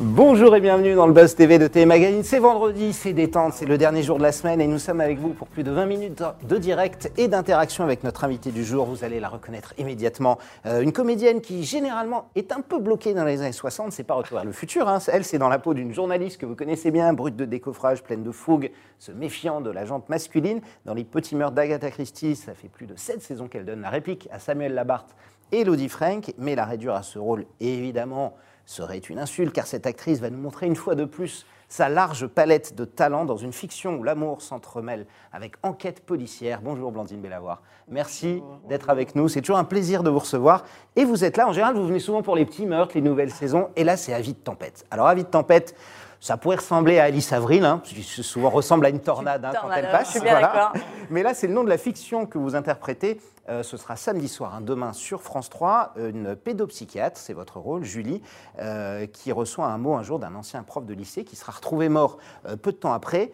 Bonjour et bienvenue dans le Buzz TV de TV Magazine. C'est vendredi, c'est détente, c'est le dernier jour de la semaine et nous sommes avec vous pour plus de 20 minutes de direct et d'interaction avec notre invité du jour. Vous allez la reconnaître immédiatement. Euh, une comédienne qui généralement est un peu bloquée dans les années 60, c'est pas Retour le futur. hein. Elle, c'est dans la peau d'une journaliste que vous connaissez bien, brute de décoffrage, pleine de fougue, se méfiant de la jante masculine. Dans les petits meurtres d'Agatha Christie, ça fait plus de 7 saisons qu'elle donne la réplique à Samuel Labarthe et Elodie Frank, mais la réduire à ce rôle, évidemment, serait une insulte, car cette actrice va nous montrer une fois de plus sa large palette de talents dans une fiction où l'amour s'entremêle avec enquête policière. Bonjour Blandine Bellavoir. Merci d'être avec nous. C'est toujours un plaisir de vous recevoir. Et vous êtes là, en général, vous venez souvent pour les petits meurtres, les nouvelles saisons. Et là, c'est Avis de tempête. Alors, Avis de tempête, ça pourrait ressembler à Alice Avril, hein, qui souvent ressemble à une tornade, hein, quand elle passe. je suis bien d'accord. Mais là, c'est le nom de la fiction que vous interprétez. Euh, ce sera samedi soir, hein, demain sur France 3, une pédopsychiatre, c'est votre rôle, Julie, euh, qui reçoit un mot un jour d'un ancien prof de lycée qui sera retrouvé mort euh, peu de temps après.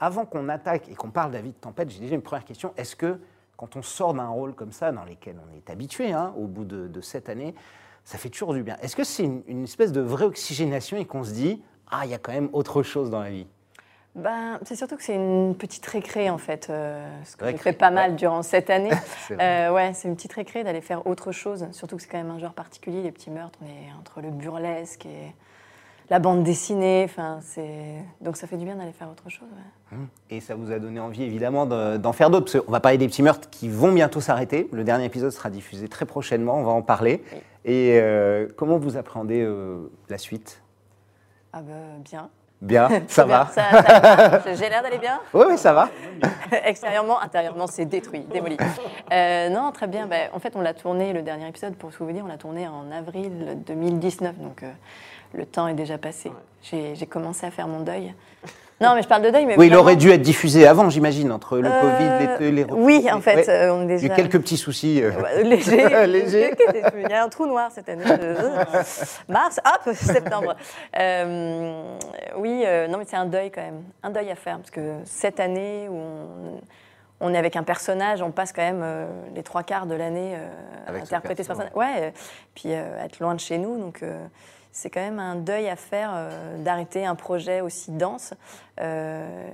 Avant qu'on attaque et qu'on parle d'Avis de tempête, j'ai déjà une première question. Est-ce que quand on sort d'un rôle comme ça, dans lequel on est habitué hein, au bout de, de cette année, ça fait toujours du bien? Est-ce que c'est une, une espèce de vraie oxygénation et qu'on se dit, ah, il y a quand même autre chose dans la vie? Ben, c'est surtout que c'est une petite récré en fait, euh, ce que j'ai fait pas mal ouais. durant cette année. C'est. Euh, ouais, c'est une petite récré d'aller faire autre chose, surtout que c'est quand même un genre particulier, les petits meurtres, on est entre le burlesque et la bande dessinée, enfin c'est donc ça fait du bien d'aller faire autre chose. ouais. Et ça vous a donné envie évidemment de- d'en faire d'autres, parce qu'on va parler des petits meurtres qui vont bientôt s'arrêter. Le dernier épisode sera diffusé très prochainement, on va en parler. Oui. Et euh, comment vous appréhendez la suite? Ah ben bien. Bien, ça bien, va ça- ça va. J'ai l'air d'aller bien. Oui, oui, ça va. Extérieurement, intérieurement, c'est détruit, démoli. Euh, non, très bien. Ben, en fait, on l'a tourné, le dernier épisode, pour vous dire, on l'a tourné en avril 2019. Donc, euh, le temps est déjà passé. J'ai commencé à faire mon deuil. Non, mais je parle de deuil, mais. Oui, il aurait dû être diffusé avant, j'imagine, entre le Euh, Covid, les, les Oui, en fait, Ouais. euh, on est Il y a déjà. eu quelques petits soucis. euh. Léger. Léger. Il y a un trou noir cette année. Mars, hop, septembre. Euh, oui, euh, non, mais c'est un deuil quand même. Un deuil à faire. Parce que cette année où on, on est avec un personnage, on passe quand même euh, les trois quarts de l'année euh, à interpréter ce perso, personnage. Ouais, euh, puis être loin de chez nous. Donc. C'est quand même un deuil à faire euh, d'arrêter un projet aussi dense. Euh,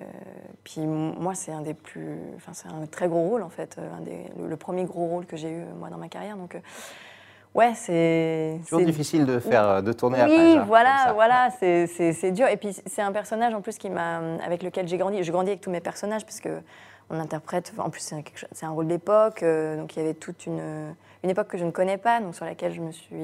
puis moi, c'est un des plus, enfin c'est un très gros rôle en fait, euh, un des- le, le premier gros rôle que j'ai eu moi dans ma carrière. Donc ouais, c'est Toujours difficile de faire, de tourner oui, page, hein, voilà, comme ça. voilà, c'est- dur. Et puis c'est un personnage en plus qui m'a, avec lequel j'ai grandi. Je grandis avec tous mes personnages parce que on interprète. En plus, c'est un, c'est rôle d'époque, euh, donc il y avait toute une, une époque que je ne connais pas, donc sur laquelle je me suis,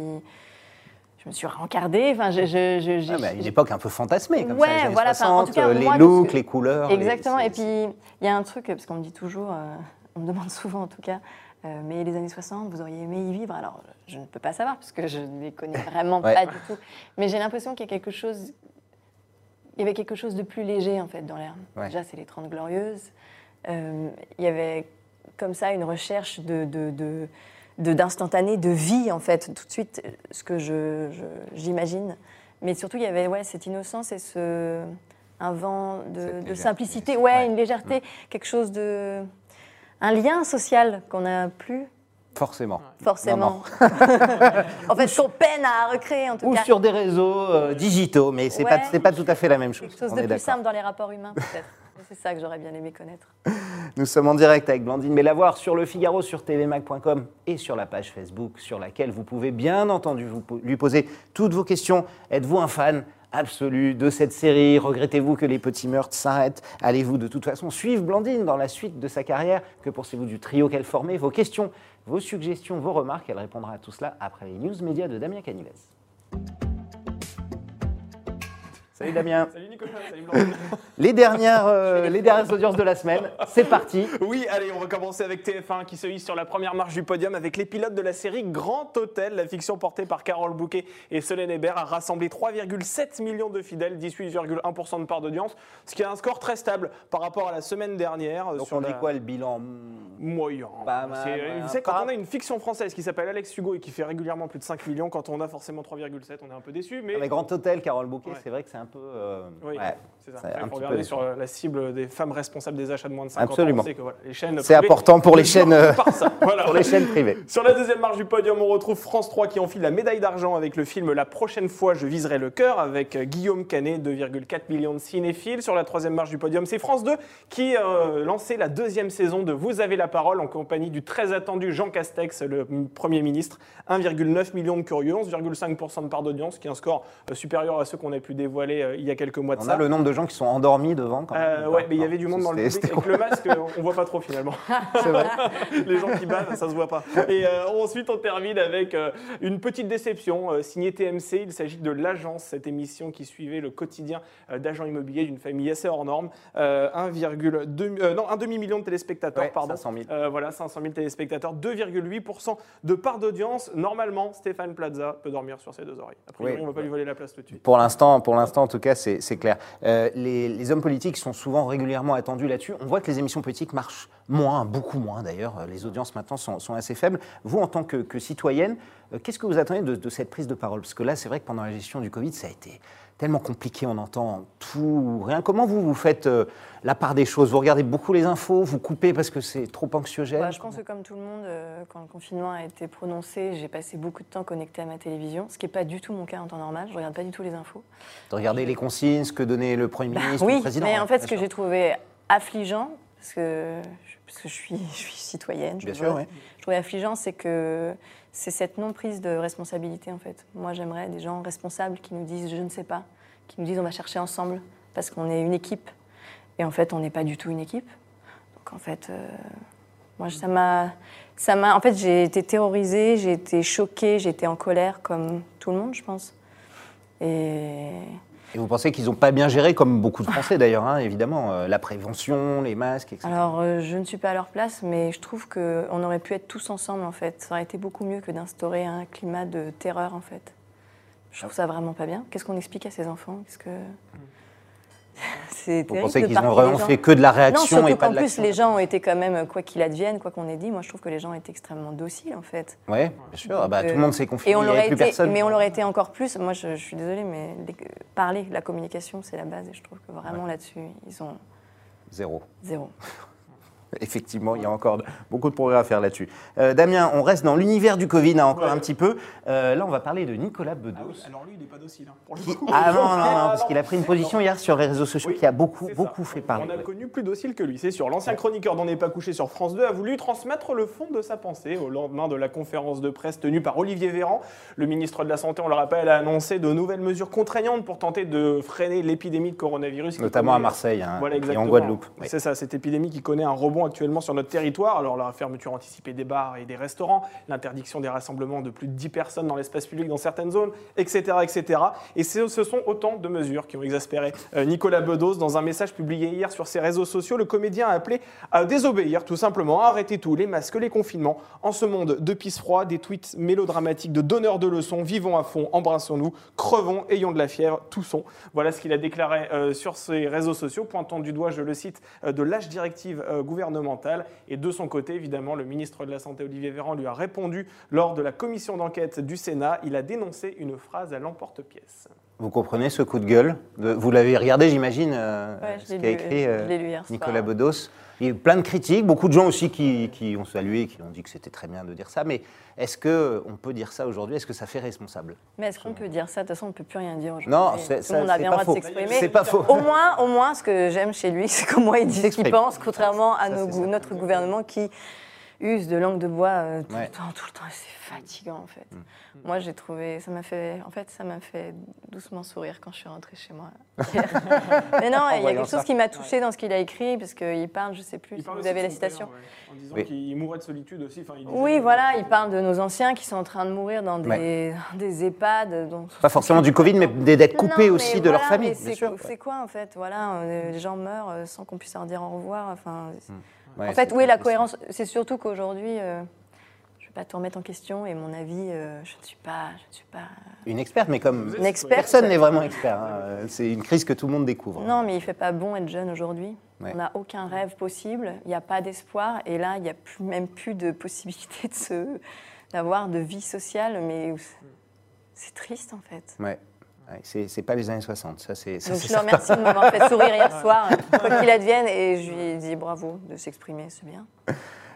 je me suis rencardée. Enfin, je, je, Ah, bah, une époque un peu fantasmée, comme Ouais, ça, les voilà, enfin, en 60, tout cas, euh, les moi, looks, que- les couleurs. Exactement. Et puis, il y a un truc, parce qu'on me dit toujours, euh, on me demande souvent en tout cas, euh, mais les années 60, vous auriez aimé y vivre? Alors, je ne peux pas savoir, parce que je ne les connais vraiment Ouais. pas du tout. Mais j'ai l'impression qu'il y a quelque chose. Il y avait quelque chose de plus léger, en fait, dans l'air. Ouais. Déjà, c'est les 30 Glorieuses. Euh, il y avait comme ça une recherche de. de, de de- d'instantané, de vie en fait, tout de suite, ce que je, je- j'imagine. Mais surtout, il y avait ouais, cette innocence et ce, un vent de, simplicité, ouais, ouais. une légèreté, quelque chose de... Un lien social qu'on n'a plus Forcément. forcément. en fait, qu'on peine à recréer en tout Ou cas. sur des réseaux euh, digitaux, mais c'est pas, Ouais. c'est pas tout à fait la même chose. Quelque chose on de plus d'accord. simple dans les rapports humains peut-être. C'est ça que j'aurais bien aimé connaître. Nous sommes en direct avec Blandine Bellavoir sur le Figaro, sur tvmag.com et sur la page Facebook sur laquelle vous pouvez bien entendu vous lui poser toutes vos questions. Êtes-vous un fan absolu de cette série? Regrettez-vous que les petits meurtres s'arrêtent? Allez-vous de toute façon suivre Blandine dans la suite de sa carrière? Que pensez-vous du trio qu'elle formait? Vos questions, vos suggestions, vos remarques, elle répondra à tout cela après les news médias de Damien Canivez. Salut Damien. Salut Nicolas, salut Blandine. Les dernières, euh, les dernières audiences de la semaine, c'est parti. Oui, allez, on va commencer avec TF1 qui se hisse sur la première marche du podium avec les pilotes de la série Grand Hôtel. La fiction portée par Carole Bouquet et Solène Hébert a rassemblé 3,7 millions de fidèles, 18,1% de part d'audience, ce qui est un score très stable par rapport à la semaine dernière. euh, Donc sur on dit la- quoi le bilan Moyen. Pas mal, C'est- ouais. Vous savez, quand Pas- on a une fiction française qui s'appelle Alex Hugo et qui fait régulièrement plus de 5 millions, quand on a forcément 3,7, on est un peu déçu. Mais Avec Grand Hôtel, Carole Bouquet, Ouais. c'est vrai que c'est un peu. euh, Oui. ouais. C'est ça. Il faut regarder sur euh, la cible des femmes responsables des achats de moins de 50 Absolument. ans. Voilà, chaînes C'est important pour les ne chaînes, jouent euh, par ça. Voilà. Pour les chaînes privées. Sur la deuxième marche du podium, on retrouve France 3 qui enfile la médaille d'argent avec le film La prochaine fois je viserai le cœur avec euh, Guillaume Canet, 2,4 millions de cinéphiles. Sur la troisième marche du podium, c'est France 2 qui euh, lançait la deuxième saison de Vous avez la parole en compagnie du très attendu Jean Castex, le Premier ministre. 1,9 million de curieux, 11,5% de part d'audience, qui est un score euh, supérieur à ceux qu'on a pu dévoiler il y a quelques mois de On ça. a le nombre de gens qui sont endormis devant quand même. Euh, ouais, mais il y avait du monde dans le public. Avec le masque, on voit pas trop finalement. C'est vrai. Les gens qui bavent, ça se voit pas. Et euh, ensuite, on termine avec euh, une petite déception euh, signée TMC. Il s'agit de l'agence, cette émission qui suivait le quotidien euh, d'agents immobiliers d'une famille assez hors norme. Euh, 1,2 euh, non, un demi million de téléspectateurs, Ouais, pardon. 500 000. Euh, voilà, 500 000 téléspectateurs, 2,8% de part d'audience. Normalement, Stéphane Plaza peut dormir sur ses deux oreilles. A priori, Oui. on ne va pas lui voler la place tout de suite. Pour l'instant, pour l'instant, en tout cas, c'est c'est Euh, les, hommes politiques sont souvent régulièrement attendus là-dessus. On voit que les émissions politiques marchent moins, beaucoup moins d'ailleurs. Euh, Les audiences maintenant sont, assez faibles. Vous, en tant que, que citoyenne, euh, qu'est-ce que vous attendez de, de cette prise de parole? Parce que là, c'est vrai que pendant la gestion du Covid, ça a été tellement compliqué. On entend tout, rien. Comment vous vous faites euh, la part des choses? Vous regardez beaucoup les infos, vous coupez parce que c'est trop anxiogène? Bah, je pense que comme tout le monde, euh, quand le confinement a été prononcé, j'ai passé beaucoup de temps connectée à ma télévision, ce qui n'est pas du tout mon cas en temps normal. Je regarde pas du tout les infos. De regarder les consignes, ce que donnait le Premier ministre, Bah oui, le Président. mais en hein, fait, bien ce que j'ai trouvé affligeant, parce que, parce que je, suis, je suis citoyenne, je Bien sûr, oui. je trouvais affligeant, c'est que c'est cette non-prise de responsabilité, en fait. Moi, j'aimerais des gens responsables qui nous disent « je ne sais pas », qui nous disent « on va chercher ensemble », parce qu'on est une équipe. Et en fait, on n'est pas du tout une équipe. Donc, en fait, euh, moi, ça m'a... Ça m'a, en fait, j'ai été terrorisée, j'ai été choquée, j'ai été en colère, comme tout le monde, je pense. Et... Et vous pensez qu'ils n'ont pas bien géré, comme beaucoup de Français d'ailleurs, hein, évidemment, euh, la prévention, les masques, etc. Alors, euh, je ne suis pas à leur place, mais je trouve qu'on aurait pu être tous ensemble, en fait. Ça aurait été beaucoup mieux que d'instaurer un climat de terreur, en fait. Je trouve ça vraiment pas bien. Qu'est-ce qu'on explique à ces enfants? Qu'est-ce que... C'est Vous pensez qu'ils ont parquer vraiment fait que de la Non, réaction surtout et pas de plus, l'action les gens ont été quand même, quoi qu'il advienne, quoi qu'on ait dit, moi je trouve que les gens étaient extrêmement dociles, en fait. Oui, bien sûr. Ah bah, Euh, tout le monde s'est confié. Et on il n'y avait plus été, personne. mais on l'aurait été encore plus. Moi, je, je suis désolée, mais les- parler, la communication, c'est la base, et je trouve que vraiment là-dessus, ils ont Zéro. zéro. Effectivement, il y a encore beaucoup de progrès à faire là-dessus. Euh, Damien, on reste dans l'univers du Covid hein, encore Ouais. un petit peu. Euh, là, on va parler de Nicolas Bedos. Ah oui, alors lui, il n'est pas docile. hein, pour le Qui- coup. Ah non, non, non, parce qu'il a pris une position hier sur les réseaux sociaux Oui, qui a beaucoup, beaucoup fait parler. On a connu plus docile que lui, c'est sûr. L'ancien chroniqueur d'On n'est pas couché sur France 2 a voulu transmettre le fond de sa pensée au lendemain de la conférence de presse tenue par Olivier Véran. Le ministre de la Santé, on le rappelle, a annoncé de nouvelles mesures contraignantes pour tenter de freiner l'épidémie de coronavirus. Notamment à Marseille hein, Voilà, et exactement. en Guadeloupe. Oui. C'est ça, cette épidémie qui connaît un rebond actuellement sur notre territoire. Alors la fermeture anticipée des bars et des restaurants, l'interdiction des rassemblements de plus de 10 personnes dans l'espace public dans certaines zones, etc. etc. Et ce sont autant de mesures qui ont exaspéré euh, Nicolas Bedos. Dans un message publié hier sur ses réseaux sociaux, le comédien a appelé à désobéir tout simplement, à arrêter tout, les masques, les confinements. En ce monde de pisse froid, des tweets mélodramatiques de donneurs de leçons, vivons à fond, embrassons-nous, crevons, ayons de la fièvre, toussons. Voilà ce qu'il a déclaré euh, sur ses réseaux sociaux, pointant du doigt, je le cite, euh, de l'âge directive euh, gouvernementale. Et de son côté, évidemment, le ministre de la Santé, Olivier Véran, lui a répondu lors de la commission d'enquête du Sénat. Il a dénoncé une phrase à l'emporte-pièce. Vous comprenez ce coup de gueule Vous l'avez regardé, j'imagine, euh, Ouais, ce qu'a écrit euh, l'ai lu hier soir. Nicolas Bedos. Il y a eu plein de critiques, beaucoup de gens aussi qui, qui ont salué, qui ont dit que c'était très bien de dire ça. Mais est-ce qu'on peut dire ça aujourd'hui Est-ce que ça fait responsable? Mais est-ce qu'on peut dire ça? De toute façon, on ne peut plus rien dire aujourd'hui. Non, c'est monde a bien le droit de s'exprimer. C'est pas faux. Au moins, au moins, ce que j'aime chez lui, c'est comment il dit ce qu'il pense, contrairement à nos notre gouvernement qui use de langue de bois euh, tout Ouais. le temps, tout le temps. et C'est fatigant, en fait. Mm. Moi, j'ai trouvé, ça m'a fait, en fait, ça m'a fait doucement sourire quand je suis rentrée chez moi. Mais non, il y a quelque ça. chose qui m'a touchée dans ce qu'il a écrit, parce qu'il parle, je sais plus Il si vous avez la citation. père, ouais, en disant Oui. qu'il mourait de solitude aussi. Enfin, il disait- Oui, voilà, il parle de nos anciens qui sont en train de mourir dans des, des EHPAD. dont- Pas forcément du Covid, mais des- d'être coupés Non, aussi de leur famille, c'est sûr. quoi- C'est quoi en fait Voilà, euh, les gens meurent euh, sans qu'on puisse leur dire au revoir. Enfin, Ouais, en fait, où est la cohérence C'est surtout qu'aujourd'hui, euh, je ne vais pas tout remettre en question et mon avis, euh, je ne suis pas, je ne suis pas. Une experte, mais comme Une experte. personne n'est vraiment expert. hein. C'est une crise que tout le monde découvre. Non, mais il fait pas bon être jeune aujourd'hui. Ouais. On n'a aucun rêve possible. Il n'y a pas d'espoir et là, il n'y a plus, même plus de possibilité de se d'avoir de vie sociale. Mais c'est triste en fait. Ouais. C'est c'est pas les années 60, ça c'est ça, Donc c'est je le certain. remercie de m'avoir fait sourire hier soir, quoi qu'il advienne, et je lui ai dit bravo de s'exprimer, c'est bien.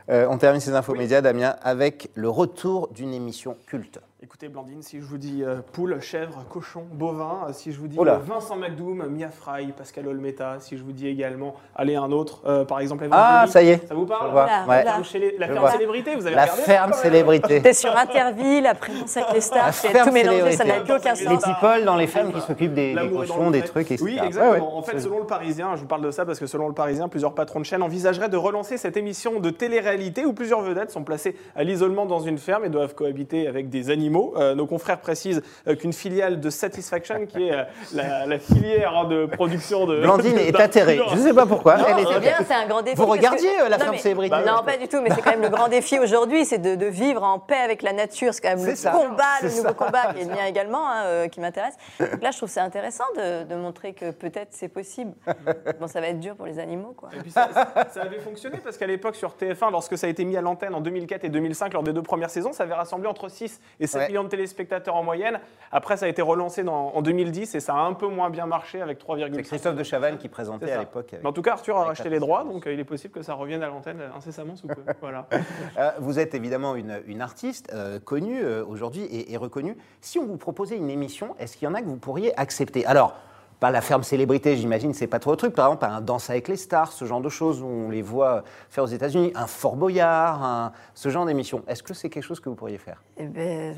Euh, on termine ces infos médias, Damien, avec le retour d'une émission culte. Écoutez, Blandine, si je vous dis euh, poule, chèvre, cochon, bovin, euh, si je vous dis euh, Vincent McDoom, Mia Fry, Pascal Olmeta, si je vous dis également, allez, un autre, euh, par exemple, Evan Ah, ça y est. Ça vous parle Je vois, Voilà, ouais. voilà. Vous chez les- La Je ferme vois. célébrité, vous avez La regardé ferme célébrité. T'es sur Interville, après Danse avec les stars, La c'est ferme tout mélangé, ça n'a aucun Les sens. people dans les fermes qui s'occupent des, des cochons, des trucs, etc. Oui, Ouais, exactement. ouais. En fait, selon le Parisien, je vous parle de ça parce que selon le Parisien, plusieurs patrons de chaînes envisageraient de relancer cette émission de télé-réalité où plusieurs vedettes sont placées à l'isolement dans une ferme et doivent cohabiter avec des animaux. Euh, nos confrères précisent euh, qu'une filiale de Satisfaction, qui est euh, la, la filière hein, de production de. Blandine est atterrée. Je ne sais pas pourquoi. Non, elle est c'est bien, atterrée. c'est un grand défi. Vous regardiez, que- la Non, mais- célébrité Non, pas du tout, mais c'est quand même le grand défi aujourd'hui, c'est de, de vivre en paix avec la nature. C'est quand même C'est le ça, combat, le nouveau ça. combat, qui est le mien également, hein, euh, qui m'intéresse. Donc là, je trouve c'est intéressant de, de montrer que peut-être c'est possible. Bon, ça va être dur pour les animaux, quoi. Et puis ça, ça- ça avait fonctionné parce qu'à l'époque sur TF1, lorsque ça a été mis à l'antenne en 2004 et 2005, lors des deux premières saisons, ça avait rassemblé entre 6 et 7 Ouais. millions de téléspectateurs en moyenne. Après, ça a été relancé dans- en 2010 et ça a un peu moins bien marché avec 3,5. C'est Christophe de Chavannes qui présentait à l'époque. en tout cas, Arthur a racheté les droits, donc euh, il est possible que ça revienne à l'antenne incessamment sous peu. Voilà. Euh, vous êtes évidemment une, une artiste euh, connue aujourd'hui et, et reconnue. Si on vous proposait une émission, est-ce qu'il y en a que vous pourriez accepter? Alors, pas la ferme célébrité, j'imagine, c'est pas trop le truc. Par exemple, un Danse avec les stars, ce genre de choses où on les voit faire aux États-Unis, un Fort Boyard, un- ce genre d'émission. Est-ce que c'est quelque chose que vous pourriez faire? Eh ben,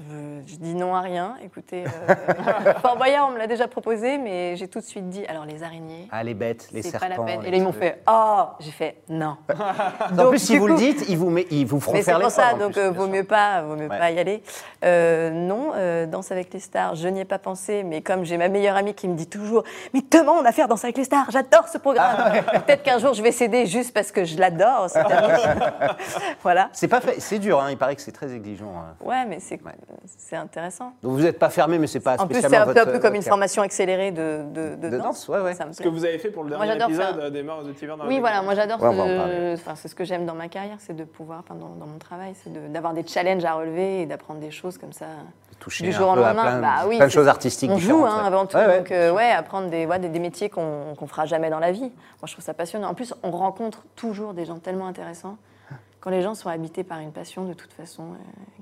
je, je dis non à rien. Écoutez, euh, Fort Boyard, on me l'a déjà proposé, mais j'ai tout de suite dit alors les araignées. Ah, les bêtes, les c'est serpents. pas la peine. Et là, ils m'ont fait Oh J'ai fait non. En Donc, plus, si vous le dites, ils vous, met- ils vous feront Mais c'est pour ça, en donc plus, euh, vaut mieux pas, vaut mieux Ouais. pas y aller. Euh, non, Danse avec les stars, je n'y ai pas pensé, mais comme j'ai ma meilleure amie qui me dit toujours, mais demande à faire Danse avec les stars, j'adore ce programme. Ah Peut-être qu'un jour je vais céder juste parce que je l'adore. voilà. C'est pas fait, c'est dur, hein, il paraît que c'est très exigeant. hein. Ouais, mais c'est Ouais. c'est intéressant. Donc vous n'êtes pas fermé, mais c'est pas En plus, spécialement c'est un peu, un peu comme une votre- formation accélérée de, de, de De danse, ouais, ouais. Ça me Ce que vous avez fait pour le dernier épisode ça. euh, des morts de Tiver dans la Oui, voilà, moi j'adore. En. Enfin, c'est ce que j'aime dans ma carrière, c'est de pouvoir, enfin, dans, dans mon travail, c'est de- d'avoir des challenges à relever et d'apprendre des choses comme ça. Toucher du un jour au peu à lendemain. plein, Bah oui, plein de c'est- choses artistiques On joue hein, avant tout, Ouais, ouais. donc euh, ouais, apprendre des, ouais, des, des métiers qu'on qu'on fera jamais dans la vie. Moi, je trouve ça passionnant. En plus, on rencontre toujours des gens tellement intéressants. Quand les gens sont habités par une passion, de toute façon,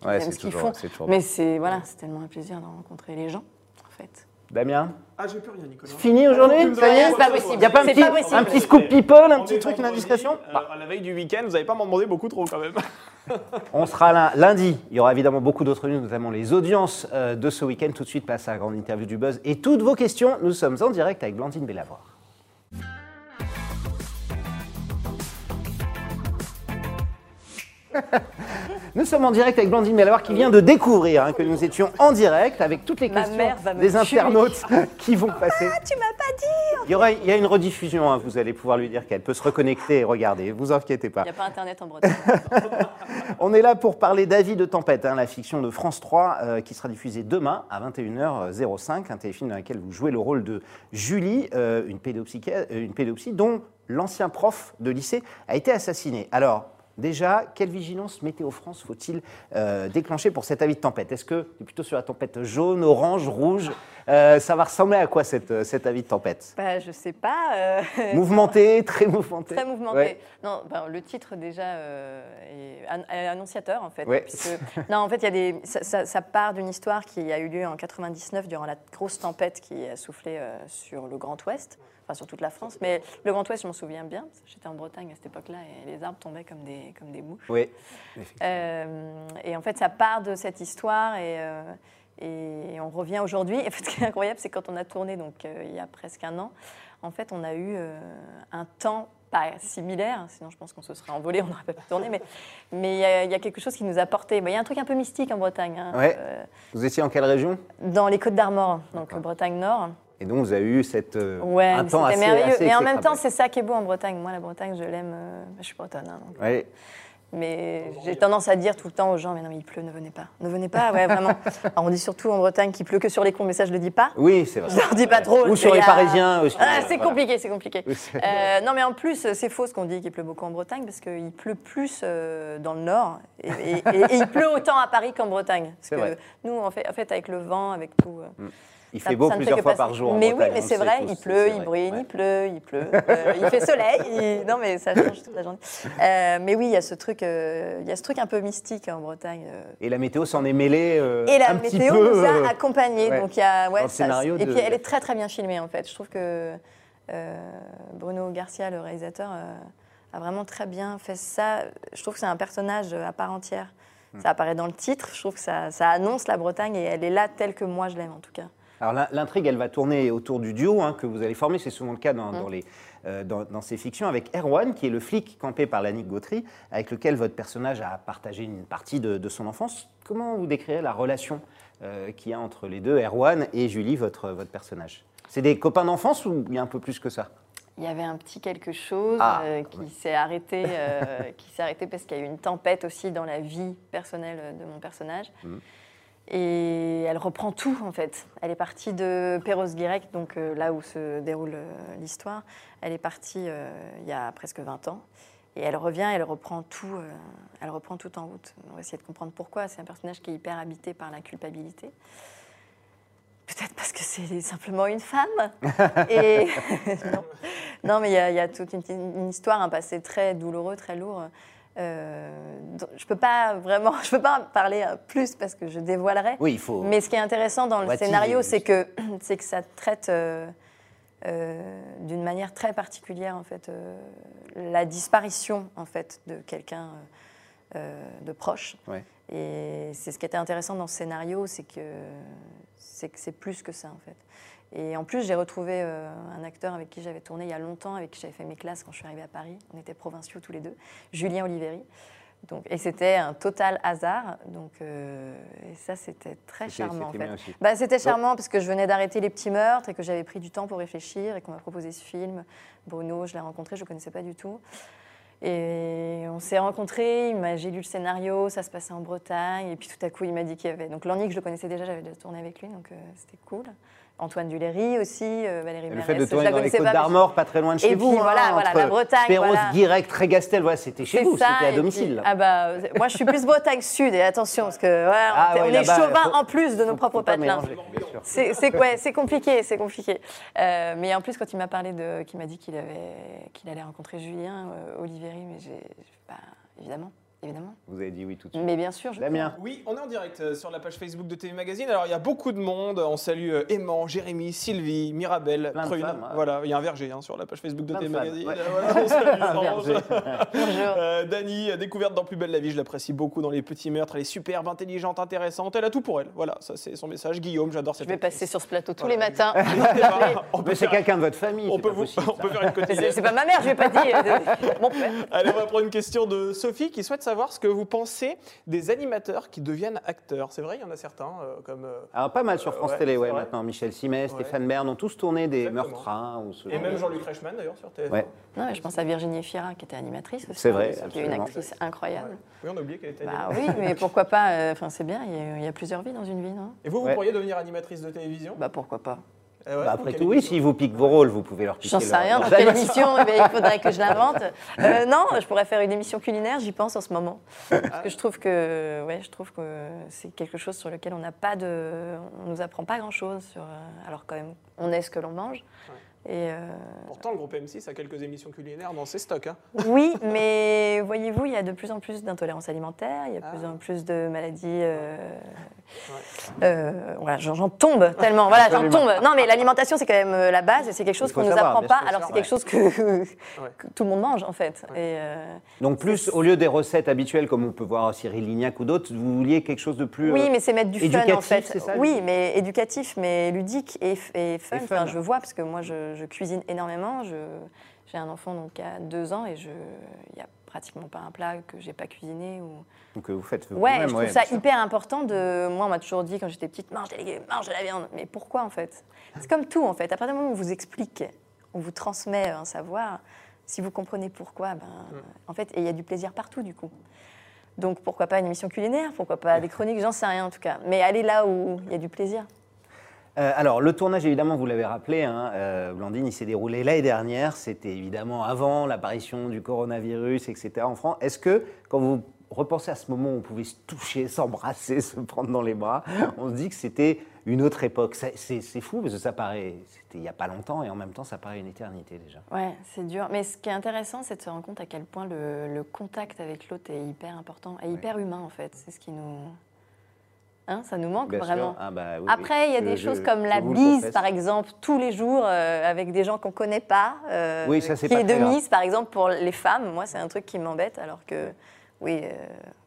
euh, aiment ce qu'ils font. Mais c'est voilà, c'est tellement un plaisir de rencontrer les gens, en fait. Damien Ah, j'ai plus rien, Nicolas. Fini aujourd'hui Ça y est demandes C'est pas possible. Il n'y a pas un C'est petit, pas possible. un petit scoop people, un On petit truc, une indiscrétion euh, À la veille du week-end, vous n'avez pas m'en demandé beaucoup trop quand même. On sera là lundi. Il y aura évidemment beaucoup d'autres news, notamment les audiences euh, de ce week-end. Tout de suite, passe à la grande interview du Buzz et toutes vos questions. Nous sommes en direct avec Blandine Bellavoir. Nous sommes en direct avec Blandine Bellavoir qui vient de découvrir hein, que nous étions en direct avec toutes les Ma questions des internautes qui vont passer. Ah, tu m'as pas dit Il y, aura, il y a une rediffusion, hein, vous allez pouvoir lui dire qu'elle peut se reconnecter et regarder, vous inquiétez pas. Il n'y a pas Internet en Bretagne. On est là pour parler d'Avis de tempête, hein, la fiction de France 3 euh, qui sera diffusée demain à 21h05, un téléfilm dans lequel vous jouez le rôle de Julie, euh, une, pédopsychiatre- euh, une pédopsie dont l'ancien prof de lycée a été assassiné. Alors, déjà, quelle vigilance Météo France faut-il euh, déclencher pour cet avis de tempête? Est-ce que plutôt sur la tempête jaune, orange, rouge? Euh, Ça va ressembler à quoi cette, euh, cet avis de tempête? Bah, je sais pas. euh, Mouvementé, très mouvementé Très mouvementé. Ouais. Non, ben, le titre déjà est, an- est annonciateur en fait. Ouais. puisque- non, en fait, il y a des, ça, ça- ça part d'une histoire qui a eu lieu en 99 durant la grosse tempête qui a soufflé sur le Grand Ouest, enfin sur toute la France. Mais le Grand Ouest, je m'en souviens bien. J'étais en Bretagne à cette époque-là et les arbres tombaient comme des, comme des mouches. Oui. Euh, et en fait, ça part de cette histoire et, euh, et on revient aujourd'hui. Et en fait, ce qui est incroyable, c'est quand on a tourné, donc euh, il y a presque un an, en fait, on a eu euh, un temps pas similaire, sinon je pense qu'on se serait envolé, on n'aurait pas pu tourner, mais mais il y, a- il y a quelque chose qui nous a porté. Il y a un truc un peu mystique en Bretagne, hein, Ouais. Vous étiez en quelle région? dans les Côtes d'Armor, donc. Bretagne Nord. Et donc vous avez eu cette, euh, Ouais, un temps assez, merveilleux. assez Et en même temps, c'est ça qui est beau en Bretagne. Moi, la Bretagne, je l'aime. euh, je suis bretonne, hein, donc Ouais. Mais j'ai tendance à dire tout le temps aux gens, mais non, mais il pleut, ne venez pas. Ne venez pas, ouais, vraiment. Alors, on dit surtout en Bretagne qu'il pleut que sur les cons, mais ça, je le dis pas. Oui, c'est vrai. Je leur dis pas trop. Ou sur les a- Parisiens aussi. Ah, c'est Voilà. compliqué, c'est compliqué. Oui, Euh, non, mais en plus, c'est faux ce qu'on dit qu'il pleut beaucoup en Bretagne, parce qu'il pleut plus euh, dans le nord, et, et- et- et il pleut autant à Paris qu'en Bretagne. Parce C'est que vrai. nous, en fait, en fait, avec le vent, avec tout. euh, Il Ça- fait beau plusieurs fois par jour en Mais oui, Bretagne, mais on c'est vrai, tous, il pleut, il ouais. il pleut, il pleut. euh, il fait soleil. il- Non, mais ça change toute la journée. Euh, mais oui, il y a ce truc, euh, il y a ce truc un peu mystique en Bretagne. Et la météo s'en est mêlée Et la un petit météo peu. nous a accompagnés. ouais, donc il y a, ouais, ça- scénario Et de- puis elle est très très bien filmée en fait. Je trouve que Bruno Garcia, le réalisateur, a vraiment très bien fait ça. Je trouve que c'est un personnage à part entière. Hmm. Ça apparaît dans le titre. Je trouve que ça, ça annonce la Bretagne et elle est là telle que moi je l'aime en tout cas. Alors l'in- l'intrigue, elle va tourner autour du duo hein, que vous allez former. C'est souvent le cas Mmh. dans, dans les, euh, dans, dans ces fictions avec Erwan, qui est le flic campé par Lannick Gautry, avec lequel votre personnage a partagé une partie de, de son enfance. Comment vous décrirez la relation euh, qu'il y a entre les deux, Erwan et Julie, votre, votre personnage? C'est des copains d'enfance ou il y a un peu plus que ça? Il y avait un petit quelque chose Ah, euh, qui s'est arrêté, qui s'est arrêté parce qu'il y a eu une tempête aussi dans la vie personnelle de mon personnage. Mhm. Et elle reprend tout en fait. Elle est partie de Perros-Guirec, donc euh, là où se déroule euh, l'histoire. Elle est partie euh, il y a presque 20 ans. Et elle revient, elle reprend tout, elle reprend tout en route. On va essayer de comprendre pourquoi. C'est un personnage qui est hyper habité par la culpabilité. Peut-être parce que c'est simplement une femme. Et non. Non, mais il y, a- il y a toute une, une histoire, un passé très douloureux, très lourd. Euh, je peux pas vraiment, je peux pas parler euh, plus parce que je dévoilerais. Oui, il faut. Mais ce qui est intéressant dans le scénario, c'est que, c'est que ça traite euh, euh, d'une manière très particulière en fait la disparition en fait de quelqu'un de proche. Ouais. Et c'est ce qui était intéressant dans ce scénario, c'est que c'est que c'est plus que ça en fait. Et en plus, j'ai retrouvé euh, un acteur avec qui j'avais tourné il y a longtemps, avec qui j'avais fait mes classes quand je suis arrivée à Paris. On était provinciaux tous les deux, Julien Oliveri. Donc, et c'était un total hasard. Donc, euh, et ça, c'était très charmant en c'était fait. Bah, c'était charmant parce que je venais d'arrêter les petits meurtres et que j'avais pris du temps pour réfléchir et qu'on m'a proposé ce film. Bruno, je l'ai rencontré, je ne connaissais pas du tout. Et on s'est rencontrés, j'ai lu le scénario, ça se passait en Bretagne, et puis tout à coup il m'a dit qu'il y avait. Donc Lannick, je le connaissais déjà, j'avais déjà tourné avec lui, donc euh, c'était cool. Antoine Duléry aussi, euh, Valérie Et le Mérès, fait de tourner dans les Côtes d'Armor, pas très loin de chez Et vous, voilà, hein, voilà, la Bretagne, Perros, voilà. Guirec, Trégastel, voilà, c'était chez vous, c'était à domicile. puis- ah bah, moi, je suis plus Bretagne Sud, et attention, parce que ouais, Ah on, ouais, on est chauvin en plus de nos propres patelins. mélanger, bien sûr. C'est ouais, compliqué, c'est compliqué. Euh, mais en plus, quand il m'a parlé de, qu'il m'a dit qu'il allait rencontrer Julien euh, Oliveri, mais j'ai, bah, évidemment, évidemment. Vous avez dit oui tout de suite. Mais bien sûr, je. Damien, Oui, on est en direct euh, sur la page Facebook de TV Magazine. Alors, il y a beaucoup de monde. On salue euh, Aimant, Jérémy, Sylvie, Mirabel, Plein de Prune. femmes. Voilà, il y a un verger hein, sur la page Facebook de Plein TV femmes, Magazine. ouais. Euh, voilà, on salue. Euh, Dani, découverte dans Plus belle la vie, je l'apprécie beaucoup dans les petits meurtres. Elle est superbe, intelligente, intéressante. Elle a tout pour elle. Voilà, ça c'est son message. Guillaume, j'adore Je cette vais actrice. passer sur ce plateau tous Voilà. les matins. on peut mais c'est faire, quelqu'un de votre famille. on c'est peut pas vous- possible, on peut faire une quotidienne. c'est pas ma mère, je vais pas dire. Mon père. Allez, on va prendre une question de Sophie qui souhaite savoir ce que vous pensez des animateurs qui deviennent acteurs. C'est vrai, il y en a certains, euh, comme. euh, Alors pas mal sur France Ouais, Télé, ouais, maintenant. Michel Simet, Stéphane Bern ont tous tourné des Exactement. meurtres. hein, ou ce et genre même Jean-Luc Reichmann d'ailleurs sur TF1. Ouais. Non, mais je pense à Virginie Fira, qui était animatrice aussi. C'est vrai, Qui est une actrice incroyable. Oui, on a oublié qu'elle était Bah animatrice. oui, mais pourquoi pas euh, Enfin, c'est bien, il y, y a plusieurs vies dans une vie, non? Et vous, vous Ouais. pourriez devenir animatrice de télévision? Bah pourquoi pas Eh ouais, Bah, après tout, oui, s'ils vous piquent vos rôles, vous pouvez leur piquer J'en sais leur- rien, dans quelle émission eh bien, il faudrait que je l'invente. Euh, non, je pourrais faire une émission culinaire, j'y pense en ce moment. Parce que je trouve que, ouais, je trouve que c'est quelque chose sur lequel on n'a pas de. On nous apprend pas grand chose, sur, euh, alors quand même, on est ce que l'on mange. Et euh, Pourtant, le groupe M6 a quelques émissions culinaires dans ses stocks. hein. oui, mais voyez-vous, il y a de plus en plus d'intolérance alimentaire, il y a de Ah. plus en plus de maladies. euh, euh, voilà, j'en tombe tellement. Voilà, j'en tombe. Non, mais l'alimentation, c'est quand même euh, la base et c'est quelque chose qu'on ne nous apprend pas. sûr, Alors c'est quelque chose que, que tout le monde mange en fait. Et, euh, Donc plus, au lieu des recettes habituelles comme on peut voir Cyril Lignac ou d'autres, vous vouliez quelque chose de plus... oui, mais c'est mettre du fun éducatif, en fait. ça, oui, mais éducatif, mais ludique et, fun. Et fun. Enfin, je vois parce que moi, je, je cuisine énormément. Je- J'ai un enfant donc a deux ans et je- il n'y a pratiquement pas un plat que j'ai pas cuisiné ou. Donc euh, vous faites Ouais, vous-même, je trouve ouais, ça hyper important de. Moi, on m'a toujours dit quand j'étais petite, mange des légumes, mange de la viande. Mais pourquoi en fait? C'est comme tout en fait. À partir du moment où on vous explique, on vous transmet un savoir, si vous comprenez pourquoi, ben, en fait, et il y a du plaisir partout du coup. Donc pourquoi pas une émission culinaire? Pourquoi pas des chroniques? J'en sais rien en tout cas. Mais aller là où il y a du plaisir. Euh, alors, le tournage, évidemment, vous l'avez rappelé, hein, euh, Blandine, il s'est déroulé l'année dernière. C'était évidemment avant l'apparition du coronavirus, etc. en France. Est-ce que, quand vous repense à ce moment où on pouvait se toucher, s'embrasser, se prendre dans les bras, on se dit que c'était une autre époque. C'est fou parce que ça paraît, c'était il n'y a pas longtemps et en même temps ça paraît une éternité déjà. Ouais, c'est dur. Mais ce qui est intéressant, c'est de se rendre compte à quel point le, le contact avec l'autre est hyper important, et hyper humain en fait. C'est ce qui nous. Hein, ça nous manque Bien vraiment. Ah bah oui. Après, il y a Je- des je- choses comme la bise, par exemple, tous les jours euh, avec des gens qu'on connaît pas. euh, Oui, ça, c'est qui pas est de mise, par exemple, pour les femmes. Moi, c'est un truc qui m'embête, alors que, oui, euh,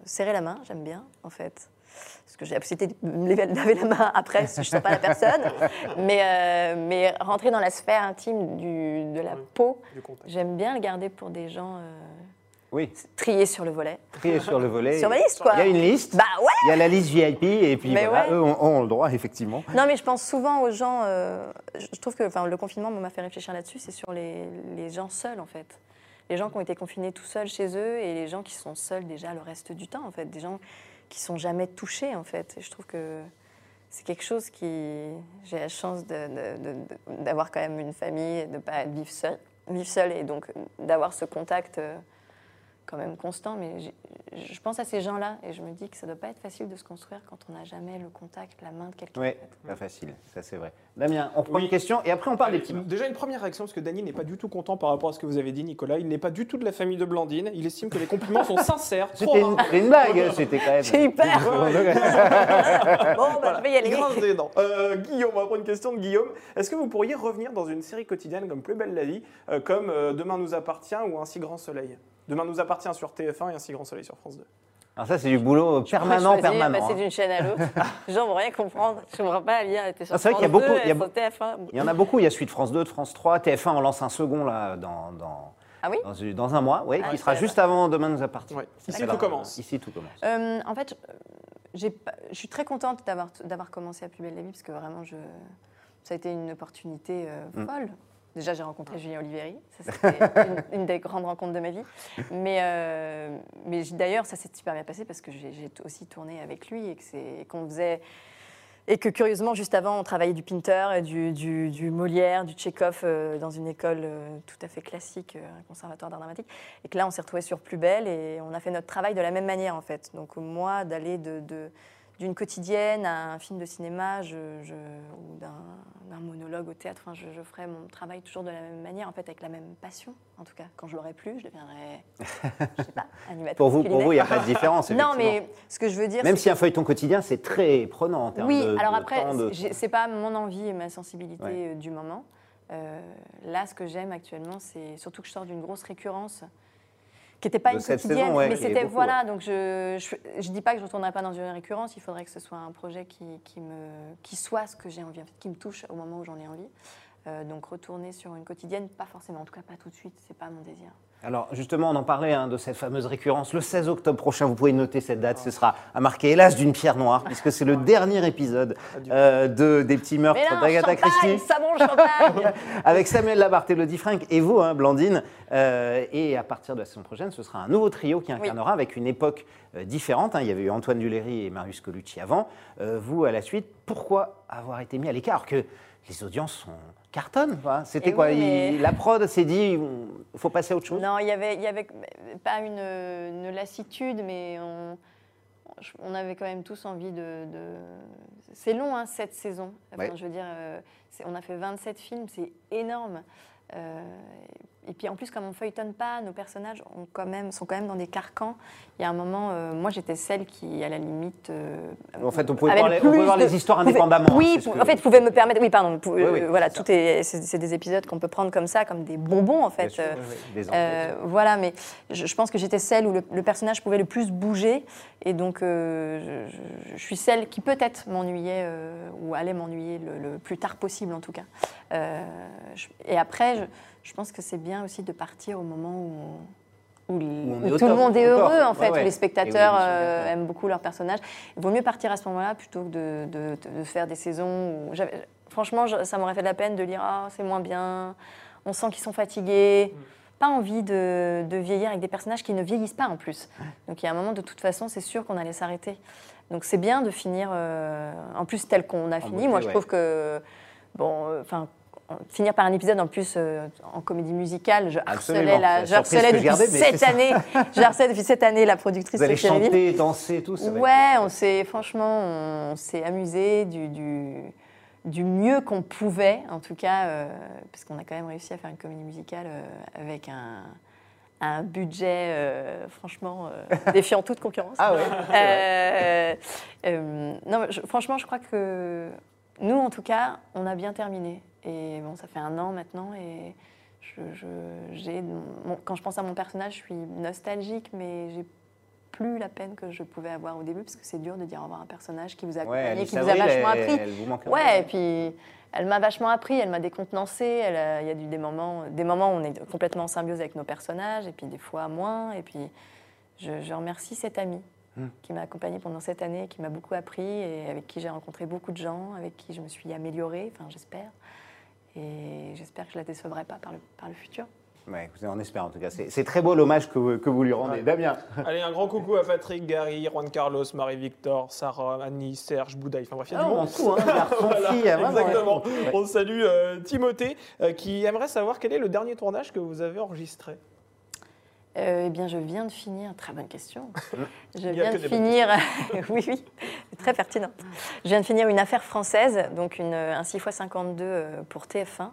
serrer la main, j'aime bien, en fait. Parce que j'ai la possibilité de me laver la main après si je ne sens pas la personne. Mais, euh, mais rentrer dans la sphère intime du- de la Oui. peau, j'aime bien le garder pour des gens euh, Oui, triés sur le volet. trié sur le volet. Sur ma liste, quoi. Il y a une liste. Bah ouais Il y a la liste VIP et puis Mais voilà, ouais. eux ont, ont le droit effectivement. Non, mais je pense souvent aux gens. euh, je trouve que le confinement m'a fait réfléchir là-dessus. C'est sur les, les gens seuls, en fait. Les gens qui ont été confinés tout seuls chez eux et les gens qui sont seuls déjà le reste du temps, en fait. Des gens qui sont jamais touchés, en fait. Et je trouve que c'est quelque chose qui. J'ai la chance d'avoir quand même une famille, et de ne pas vivre seul, vivre seul et donc d'avoir ce contact. euh, quand même constant, mais je pense à ces gens-là et je me dis que ça ne doit pas être facile de se construire quand on n'a jamais le contact, la main de quelqu'un. Oui, pas facile, ça c'est vrai. Damien, on reprend Oui. une question et après on parle des petits. Déjà une première réaction, parce que Dany n'est pas du tout content par rapport à ce que vous avez dit, Nicolas. Il n'est pas du tout de la famille de Blandine. Il estime que les compliments sont sincères. C'était une, une blague, c'était quand même. J'ai eu peur. Bon, bah, je vais y aller. Grince des dents. Euh, Guillaume, on va prendre une question de Guillaume. Est-ce que vous pourriez revenir dans une série quotidienne comme Plus belle la vie, euh, comme euh, Demain nous appartient ou Un si grand soleil? Demain nous appartient sur TF1 et Un si grand soleil sur France 2. Alors ça c'est du boulot permanent, Choisir, permanent. passer hein. d'une chaîne à l'autre. Les gens vont rien comprendre. Je ne comprends pas à lire. Ah, c'est vrai qu'il y a beaucoup- 2, il y a elle beau- sur TF1. Il y en a beaucoup, il y a celui de France 2, de France 3, TF1 on lance un second là dans, dans, Ah oui dans, un mois, oui, Ah, qui je sera juste avant Demain nous appartient. Ouais. Ici, Alors, tout commence. Ici tout commence. Euh, en fait, je- je suis très contente d'avoir d'avoir commencé à Plus belle la vie parce que vraiment, je, ça a été une opportunité euh, Mm. Déjà, j'ai rencontré Julien Oliveri. Ça, c'était une, une des grandes rencontres de ma vie. Mais, euh, mais d'ailleurs, ça s'est super bien passé parce que j'ai aussi tourné avec lui et qu'on faisait. Et que curieusement, juste avant, on travaillait du Pinter, du, du, du Molière, du Tchekhov euh, dans une école euh, tout à fait classique, un conservatoire d'art dramatique. Et que là, on s'est retrouvés sur Plus Belle et on a fait notre travail de la même manière, en fait. Donc, moi, d'aller de, de- d'une quotidienne à un film de cinéma je, je- ou d'un, monologue au théâtre, enfin, je, je ferai mon travail toujours de la même manière, en fait, avec la même passion, en tout cas. Quand je l'aurai plus, je deviendrai, je sais pas, animatrice Pour vous, pour vous, il n'y a pas de différence. Non, mais ce que je veux dire, Même si un feuilleton quotidien, c'est très prenant en termes oui, de, alors de après, de- c'est pas mon envie et ma sensibilité Ouais. euh, du moment. Euh, là, ce que j'aime actuellement, c'est surtout que je sors d'une grosse récurrence qui n'était pas une quotidienne, saison, ouais, mais c'était voilà. Donc je, je je dis pas que je retournerai pas dans une récurrence. Il faudrait que ce soit un projet qui, qui me qui soit ce que j'ai envie, qui me touche au moment où j'en ai envie. Euh, donc retourner sur une quotidienne, pas forcément. En tout cas, pas tout de suite. C'est pas mon désir. Alors justement, on en parlait hein, de cette fameuse récurrence. Le 16 octobre prochain, vous pouvez noter cette date. Ce sera à marquer, hélas, d'une pierre noire, puisque c'est le dernier épisode euh, de, des petits meurtres d'Agatha Christie. ça champagne. avec Samuel Labarthe, Elodie Frank et vous, hein, Blandine. Euh, et à partir de la saison prochaine, ce sera un nouveau trio qui incarnera avec une époque euh, différente. hein. Il y avait eu Antoine Duléry et Marius Colucci avant. Euh, vous, à la suite, pourquoi avoir été mis à l'écart? Alors que les audiences sont cartonnent. quoi. C'était Et quoi oui, mais- il- La prod s'est dit, il faut passer à autre chose Non, il y avait, il y avait pas une, une lassitude, mais on, on avait quand même tous envie de. de- C'est long, hein, cette saison. Enfin, Ouais. Je veux dire, euh, c'est- on a fait 27 films, c'est énorme. Euh, et puis en plus, comme on feuilletonne pas, nos personnages ont quand même, sont quand même dans des carcans. Il y a un moment, euh, moi j'étais celle qui, à la limite. euh, En fait, on pouvait les- on pouvait voir de- les histoires indépendamment, Oui, ce que- en fait, pouvait me permettre. Oui, pardon. Oui, oui, euh, voilà, ça. tout est. C'est des épisodes qu'on peut prendre comme ça, comme des bonbons en fait. sûr, Euh, oui, oui, des voilà, mais je, je pense que j'étais celle où le, le personnage pouvait le plus bouger, et donc je, suis celle qui peut-être m'ennuyait ou allait m'ennuyer le, le plus tard possible en tout cas. Je- et après, je pense que c'est bien aussi de partir au moment où, tout le monde est heureux en fait, ouais. où les spectateurs euh, aiment beaucoup leur personnage. Il vaut mieux partir à ce moment-là plutôt que de, de- de faire des saisons où franchement, ça m'aurait fait de la peine de lire ah c'est moins bien, on sent qu'ils sont fatigués. Pas envie de, de vieillir avec des personnages qui ne vieillissent pas en plus. Donc il y a un moment, de toute façon, c'est sûr qu'on allait s'arrêter. Donc c'est bien de finir, euh, en plus tel qu'on a fini. beauté, Moi, je trouve que, bon, euh, enfin, finir par un épisode en plus euh, en comédie musicale. Je harcelais, la, je harcelais depuis gardais, cette année. je harcelais depuis cette année la productrice Vous allez chanter, danser, tout ça. être- Ouais, on s'est franchement, on s'est amusé du, du, du mieux qu'on pouvait, en tout cas, euh, parce qu'on a quand même réussi à faire une comédie musicale euh, avec un, un budget euh, franchement défiant toute concurrence. Ah ouais. Non, je- franchement, je crois que nous, en tout cas, on a bien terminé. Et bon, ça fait un an maintenant, et je, je- quand je pense à mon personnage, je suis nostalgique, mais j'ai plus la peine que je pouvais avoir au début, parce que c'est dur de dire au revoir à un personnage qui vous a Ouais, accompagné, Alice qui vous a vachement elle- appris. elle vous manque Ouais, et puis elle m'a vachement appris, elle m'a décontenancé. A- Il y a des moments, des moments où on est complètement en symbiose avec nos personnages, et puis des fois moins. Et puis je, je remercie cette amie Hmm. qui m'a accompagnée pendant cette année, qui m'a beaucoup appris, et avec qui j'ai rencontré beaucoup de gens, avec qui je me suis améliorée, enfin j'espère. Et j'espère que je la décevrai pas par le, par le futur. Ouais, écoutez, on espère en tout cas. C'est très beau l'hommage que, vous- que vous lui rendez. Ouais. Damien. Allez, un grand coucou à Patrick, Gary, Juan Carlos, Marie-Victor, Sarah, Annie, Serge, Boudaï. Enfin bref, il y a Ah, du on monde. s'en fout, hein, Voilà, fille, vraiment, exactement. ouais. On salue euh, Timothée euh, qui aimerait savoir quel est le dernier tournage que vous avez enregistré. Euh, eh bien, je viens de finir. Très bonne question. Je viens que de finir. oui, oui, très pertinent. Je viens de finir une affaire française, donc une, un 6x52 euh, pour TF1,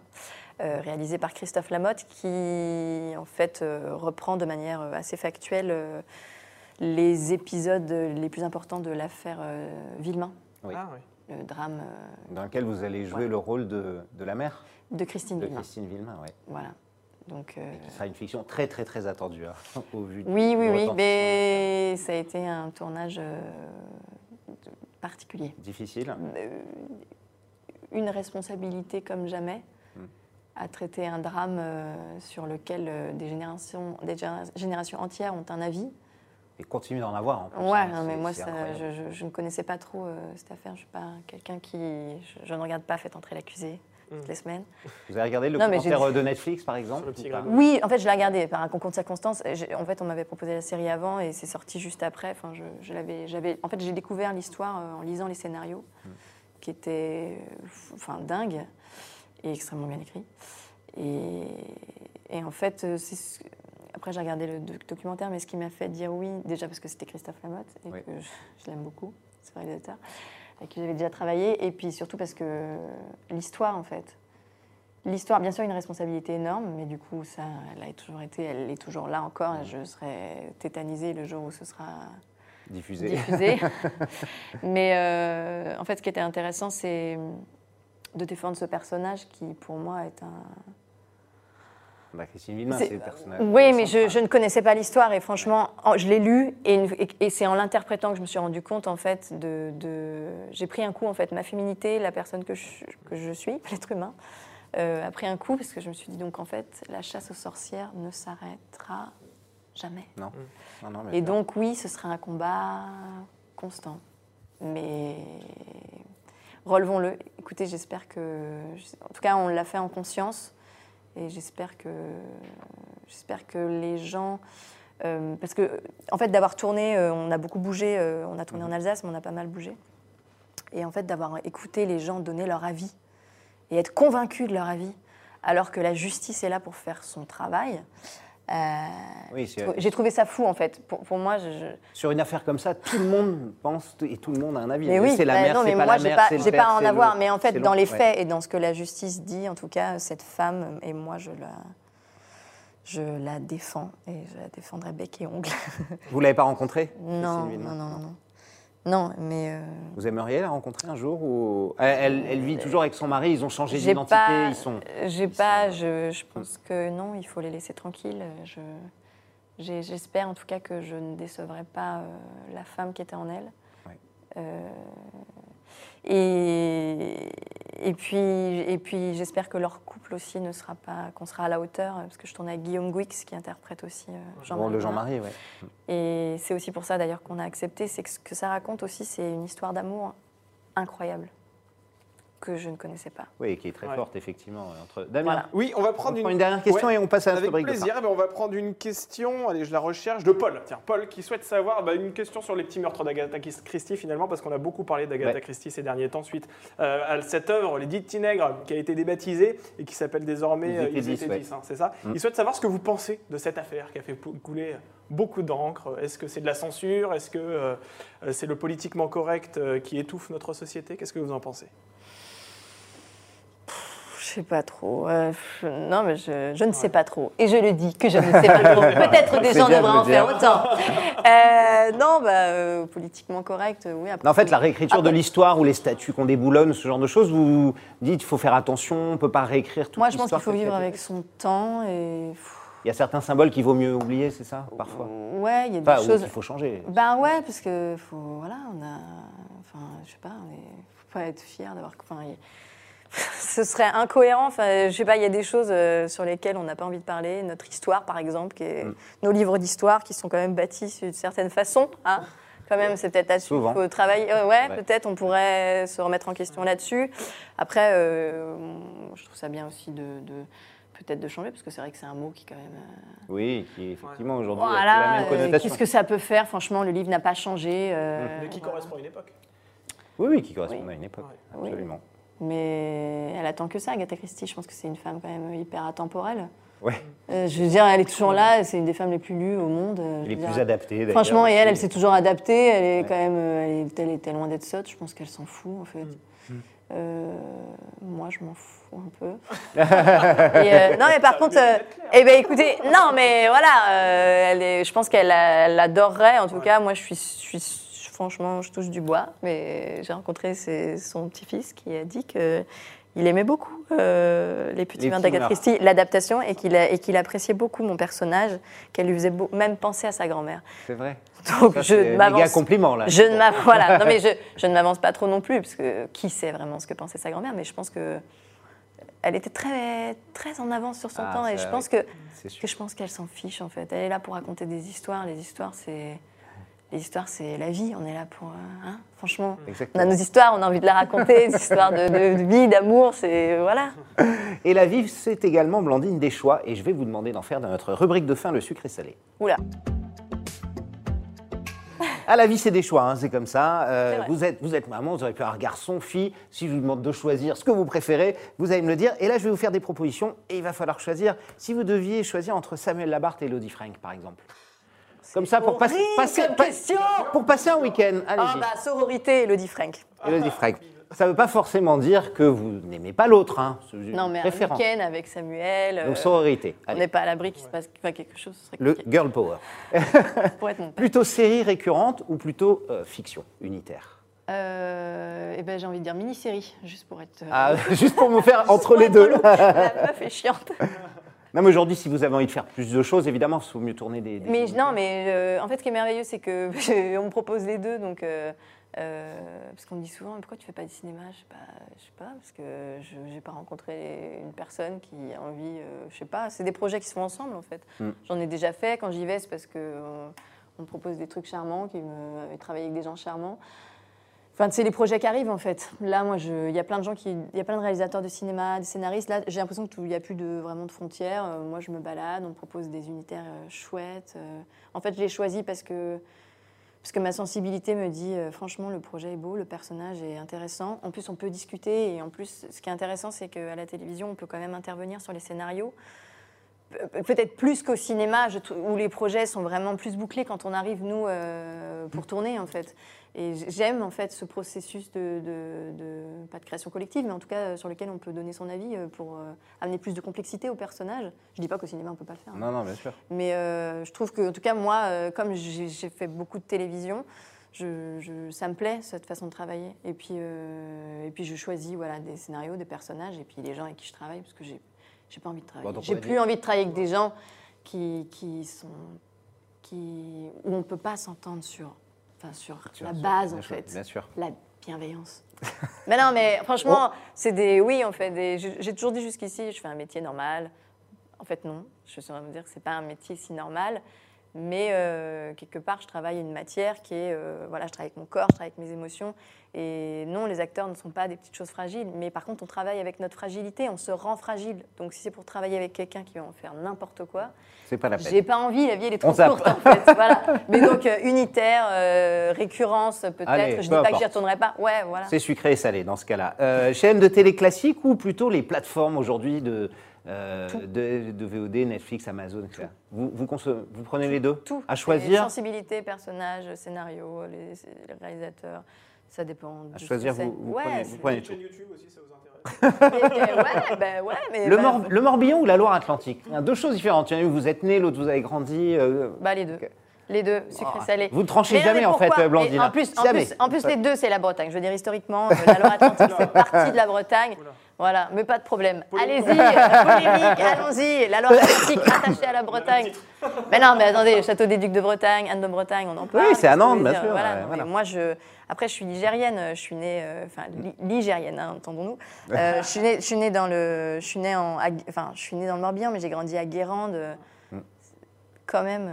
euh, réalisé par Christophe Lamotte, qui en fait euh, reprend de manière assez factuelle euh, les épisodes les plus importants de l'affaire euh, Villemain, Oui. Ah oui. le drame euh, Dans lequel vous allez jouer Ouais. le rôle de, de la mère de Christine de Villemain. Christine Villemain. Ouais. Voilà. Donc, euh, Ce sera une fiction très très très attendue hein, au vu du- Oui, oui, oui, mais ça a été un tournage euh, particulier. Difficile. Euh, Une responsabilité comme jamais Mm. à traiter un drame euh, sur lequel des, générations, des généra- générations entières ont un avis. Et continue d'en avoir en plus. Ouais, hein, mais moi, ça, je, je- je ne connaissais pas trop cette affaire. Je ne suis pas quelqu'un qui. Je, je ne regarde pas Faites entrer l'accusé toutes Mm. les semaines. Vous avez regardé le Non, commentaire de Netflix par exemple. Oui, en fait, je l'ai regardé par un concours de circonstances. En fait, on m'avait proposé la série avant et c'est sorti juste après. Enfin, je, je l'avais, j'avais, en fait, j'ai découvert l'histoire euh, en lisant les scénarios, qui étaient euh, enfin, dingues et extrêmement bien écrits. Et, et en fait, euh, après, j'ai regardé le doc- documentaire, mais ce qui m'a fait dire oui, déjà parce que c'était Christophe Lamotte et Oui. que je, je l'aime beaucoup, ce réalisateur, avec qui j'avais déjà travaillé, et puis surtout parce que l'histoire, en fait, L'histoire, bien sûr, une responsabilité énorme, mais du coup, ça, elle a toujours été, elle est toujours là encore. et Je serai tétanisée le jour où ce sera Diffusé. diffusé. mais euh, en fait, ce qui était intéressant, c'est de défendre ce personnage qui, pour moi, est un. Bah, Christine Villemain, C'est- c'est le personnage. Oui, mais je, ne connaissais pas l'histoire et franchement, en- je l'ai lu et, une- et- et c'est en l'interprétant que je me suis rendu compte en fait de, de- j'ai pris un coup en fait ma féminité, la personne que je, que je suis, l'être humain, euh, a pris un coup parce que je me suis dit donc en fait la chasse aux sorcières ne s'arrêtera jamais. Non. Non, non, mais Et donc oui, ce sera un combat constant, mais relevons-le. Écoutez, j'espère que, en tout cas, on l'a fait en conscience. Et j'espère que, j'espère que les gens. euh, parce que, en fait, d'avoir tourné, euh, on a beaucoup bougé. euh, on a tourné en Alsace, mais on a pas mal bougé. Et en fait, d'avoir écouté les gens donner leur avis et être convaincus de leur avis, alors que la justice est là pour faire son travail. Euh, Oui, j'ai trouvé ça fou, en fait. Pour, pour moi, je, je- Sur une affaire comme ça, tout le monde pense et tout le monde a un avis. mais oui, c'est la bah mère, c'est pas moi, la mère, pas, c'est le j'ai père, pas à en avoir. le- Mais en fait, dans les ouais. faits et dans ce que la justice dit, en tout cas, cette femme, et moi, je la, je la défends et je la défendrai bec et ongle. Vous l'avez pas rencontrée? Non, non, non, non. Non, mais euh, Vous aimeriez la rencontrer un jour ou elle, elle- elle vit toujours avec son mari, ils ont changé j'ai d'identité, ils sont. j'ai ils pas, sont- je, je pense que non, il faut les laisser tranquilles. Je, j'ai- j'espère en tout cas que je ne décevrai pas euh, la femme qui était en elle. Ouais. Euh, et, et puis, et puis j'espère que leur couple aussi ne sera pas, qu'on sera à la hauteur, parce que je tourne avec Guillaume Guix qui interprète aussi euh, Jean-Marie. Le. Jean-Marie, ouais. Et c'est aussi pour ça d'ailleurs qu'on a accepté, c'est que ce que ça raconte aussi, c'est une histoire d'amour incroyable. Que je ne connaissais pas. Oui, qui est très Ouais. forte, effectivement. Entre... Damien, Voilà. Oui, on va prendre prend une, une dernière question Ouais. et on passe à notre Avec rubrique plaisir, eh ben, on va prendre une question, allez je la recherche, de Paul. Tiens, Paul qui souhaite savoir bah, une question sur les petits meurtres d'Agatha Christie finalement, parce qu'on a beaucoup parlé d'Agatha Ouais. Christie ces derniers temps suite euh, à cette œuvre, Les Dix Petits Nègres, qui a été débaptisée et qui s'appelle désormais Ils euh, étaient hein, c'est ça Mm. Il souhaite savoir ce que vous pensez de cette affaire qui a fait couler beaucoup d'encre. Est-ce que c'est de la censure? Est-ce que euh, euh, c'est le politiquement correct euh, qui étouffe notre société? Qu'est-ce que vous en pensez? Je sais pas trop. euh, je- non, mais je, je ne sais pas trop. Et je le dis que je ne sais pas trop. Peut-être des gens devraient en faire autant. Euh, non, bah, euh, politiquement correct, euh, oui. après, Non, en fait, la réécriture de Après- l'histoire ou les statuts qu'on déboulonne, ce genre de choses, vous dites qu'il faut faire attention, on ne peut pas réécrire toute Moi, je pense qu'il faut vivre avec son temps et. Il y a certains symboles qu'il vaut mieux oublier, c'est ça, parfois Ouais, il y a des Enfin, choses. qu'il faut changer. Ben ouais, parce que faut, voilà, on a, enfin, je sais pas, on est, faut pas être fier d'avoir, enfin, ce serait incohérent. Enfin, je sais pas, il y a des choses euh, sur lesquelles on n'a pas envie de parler. Notre histoire, par exemple, qui est- Mm. nos livres d'histoire, qui sont quand même bâtis d'une certaine façon, hein. Quand même, c'est peut-être là-dessus qu'il faut travailler. Euh, ouais, Ouais. peut-être on pourrait se remettre en question là-dessus. Après, euh, je trouve ça bien aussi de, de- peut-être de changer, parce que c'est vrai que c'est un mot qui quand même. euh, Oui, qui effectivement aujourd'hui a la voilà, même euh, connotation. qu'est-ce que ça peut faire Franchement, le livre n'a pas changé. euh, Mais qui voilà. correspond à une époque Oui, oui, qui correspond Oui. à une époque. Oui. Absolument. Mais elle attend que ça, Agatha Christie. Je pense que c'est une femme quand même hyper intemporelle. Ouais. Euh, je veux dire, elle est toujours là. C'est une des femmes les plus lues au monde. je Elle est plus dire. adaptée. d'ailleurs, Franchement, et elle, elle s'est toujours adaptée. Elle est Ouais. quand même, elle, est, elle était loin d'être sotte. Je pense qu'elle s'en fout en fait. Mm. Euh, moi, je m'en fous un peu. Et, euh, non, mais par contre, euh, eh ben, écoutez, non, mais voilà, euh, elle est, je pense qu'elle a- elle adorerait. En tout Ouais. cas, moi, je suis, je suis, franchement, je touche du bois. Mais j'ai rencontré ses- son petit-fils qui a dit que il aimait beaucoup euh, les petits vins meurtres. Christie, l'adaptation, et qu'il qu'il appréciait beaucoup mon personnage, qu'elle lui faisait beau- même penser à sa grand-mère. C'est vrai. Donc Ça, je ne m'avance. compliment là. Je ne m'avance. Voilà. Non, mais je, je ne m'avance pas trop non plus, parce que qui sait vraiment ce que pensait sa grand-mère, mais je pense que elle était très, très en avance sur son Ah, temps, et je pense que je pense qu'elle s'en fiche en fait. Elle est là pour raconter des histoires. Les histoires, c'est les histoires, c'est la vie. On est là pour, euh, hein, franchement. On a Exactement. nos histoires, on a envie de la raconter, des histoires de, de- de vie, d'amour, c'est voilà. Et la vie, c'est également Blandine des choix. Et je vais vous demander d'en faire dans notre rubrique de fin, le sucre et salé. Oula. Ah, la vie, c'est des choix, hein, c'est comme ça. Euh, vous, êtes, vous êtes maman, vous aurez pu avoir garçon, fille. Si je vous demande de choisir ce que vous préférez, vous allez me le dire. Et là, je vais vous faire des propositions et il va falloir choisir. Si vous deviez choisir entre Samuel Labarthe et Elodie Frank, par exemple. Comme ça, pour passer, horrible passer- comme pa- question pour passer un week-end. Ah bah sororité, Elodie Frank. Elodie Frank. Ça ne veut pas forcément dire que vous n'aimez pas l'autre. Hein. Non mais un week-end avec Samuel. euh, Donc, sororité. on Allez. n'est pas à l'abri qu'il se passe enfin, quelque chose. Ce serait Le girl power. pour être mon père. Plutôt série récurrente ou plutôt euh, fiction unitaire? Euh, eh ben, j'ai envie de dire mini-série, juste pour être. euh, Ah, Juste pour me faire entre les deux. La meuf est chiante. Non, mais aujourd'hui, si vous avez envie de faire plus de choses, évidemment, il vaut mieux tourner des. des Mais non, mais euh, en fait, ce qui est merveilleux, c'est que on me propose les deux, donc. euh, euh, parce qu'on me dit souvent, pourquoi tu fais pas du cinéma? Je sais pas, je sais pas, parce que je n'ai pas rencontré une personne qui a envie, je sais pas. C'est des projets qui se font ensemble en fait. Mm. J'en ai déjà fait. Quand j'y vais, c'est parce que on me propose des trucs charmants, qui me travailler avec des gens charmants. Enfin, c'est les projets qui arrivent en fait. Là, moi, il y a plein de gens qui, il y a plein de réalisateurs de cinéma, des scénaristes. Là, j'ai l'impression qu'il n'y a plus de vraiment de frontières. Euh, moi, je me balade, on propose des unitaires euh, chouettes. Euh, en fait, je l'ai choisi parce que parce que ma sensibilité me dit, franchement, le projet est beau, le personnage est intéressant. En plus, on peut discuter et en plus, ce qui est intéressant, c'est qu'à la télévision, on peut quand même intervenir sur les scénarios. Pe- Peut-être plus qu'au cinéma, où les projets sont vraiment plus bouclés quand on arrive, nous, euh, pour tourner, en fait. Et j'aime, en fait, ce processus de, de- de- pas de création collective, mais en tout cas, euh, sur lequel on peut donner son avis euh, pour euh, amener plus de complexité au personnage. Je dis pas qu'au cinéma, on peut pas le faire. hein. Non, non, bien sûr. Mais euh, je trouve que, en tout cas, moi, comme j'ai fait beaucoup de télévision, je, je- ça me plaît, cette façon de travailler. Et puis, et puis je choisis voilà, des scénarios, des personnages, et puis les gens avec qui je travaille, parce que j'ai j'ai pas envie de travailler. Bon, on j'ai plus envie de travailler avec des gens qui, qui sont. Qui, où on ne peut pas s'entendre sur, enfin, sur la sûr, base, en sûr, fait. Bien sûr. La bienveillance. mais non, mais franchement, c'est des. Oui, en fait, des- j'ai toujours dit jusqu'ici, je fais un métier normal. En fait, non. Je suis en train de me dire que c'est pas un métier si normal. Mais euh, quelque part, je travaille une matière qui est, euh, voilà, je travaille avec mon corps, je travaille avec mes émotions. Et non, les acteurs ne sont pas des petites choses fragiles, mais par contre, on travaille avec notre fragilité, on se rend fragile. Donc, si c'est pour travailler avec quelqu'un qui va en faire n'importe quoi, C'est pas la peine. j'ai pas envie, la vie elle est trop courte en fait. voilà. Mais donc euh, unitaire, récurrence peut-être. Je dis peu pas que j'y importe. retournerai pas. Ouais, voilà. C'est sucré et salé dans ce cas-là. Chaîne de télé classique ou plutôt les plateformes aujourd'hui de, euh, de, de VOD, Netflix, Amazon, etc. Vous, vous, consommez- vous prenez les deux Tout. À choisir Sensibilité, personnage, scénario, les, les réalisateurs. Ça dépend. À choisir, vous- vous ouais, prenez- vous prenez Une chaîne YouTube aussi, ça vous intéresse? Et, ouais, ben ouais, mais le, bah, Mor- le Morbihan ou la Loire-Atlantique Il y a Deux choses différentes. Il y en a une, vous êtes né, l'autre, vous avez grandi. euh, bah, les deux. Les deux, sucré Ah, salé. vous ne tranchez Mais jamais, mais en fait, euh, Blandine, hein. En plus, en plus, en plus les deux, c'est la Bretagne. Je veux dire, historiquement, euh, la Loire-Atlantique fait partie de la Bretagne. Voilà, mais pas de problème. Allez-y, euh, polémique, allons-y. La Loire-Atlantique attachée à la Bretagne. Mais non, mais attendez, Château des Ducs de Bretagne, Anne de Bretagne, on en parle. Oui, c'est à Nantes, bien sûr, Voilà, ouais, non, voilà. mais moi, je. Après, je suis ligérienne, je suis née, euh, enfin, li- ligérienne, hein, entendons-nous. Euh, je suis née, je suis née dans le, je suis née en, enfin, je suis née dans le Morbihan, mais j'ai grandi à Guérande, euh, Mm. quand même.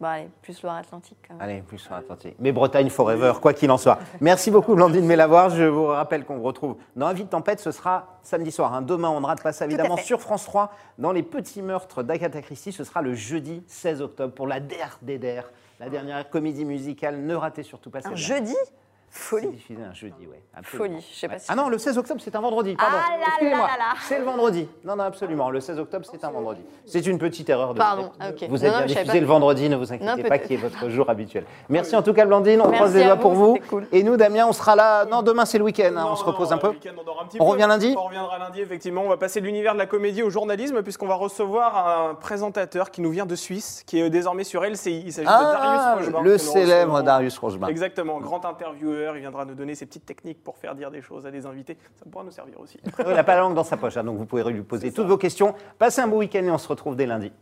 Bah, allez, plus Loire-Atlantique. Allez, plus sur l'Atlantique. Mais Bretagne forever, quoi qu'il en soit. Merci beaucoup, Blandine Mélavoir. Je vous rappelle qu'on vous retrouve dans Un Vite Tempête. Ce sera samedi soir. hein. Demain, on ne rate pas ça, évidemment, sur France 3. Dans Les Petits Meurtres d'Agatha Christie, ce sera le jeudi 16 octobre pour la Der des Der, la dernière comédie musicale. Ne ratez surtout pas Un celle-là. jeudi Folie. diffusé un jeudi, oui. absolument. Folie. Je sais pas Ouais. si. Ah non, le 16 octobre, c'est un vendredi. Pardon. Ah là Excusez-moi. là là là. C'est le vendredi. Non, non, absolument. Le 16 octobre, c'est un vendredi. C'est une petite erreur de Pardon, ok. Vous êtes non, bien diffusé le vendredi, ne vous inquiétez Non, pas, qui est votre jour habituel. Merci en tout cas, Blandine. On croise les doigts pour vous. cool. Et nous, Damien, on sera là. Non, demain, c'est le week-end. hein, Non, on se repose non, un peu. on dort un petit On peu. revient lundi On reviendra lundi, effectivement. On va passer de l'univers de la comédie au journalisme, puisqu'on va recevoir un présentateur qui nous vient de Suisse, qui est désormais sur LCI. Il s'agit de Ah, Darius le célèbre. Darius Rochebain. Exactement, grand intervieweur. Il viendra nous donner ses petites techniques pour faire dire des choses à des invités. Ça pourra nous servir aussi. Il n'a pas la langue dans sa poche, hein, donc vous pouvez lui poser toutes vos questions. Passez un beau week-end et on se retrouve dès lundi.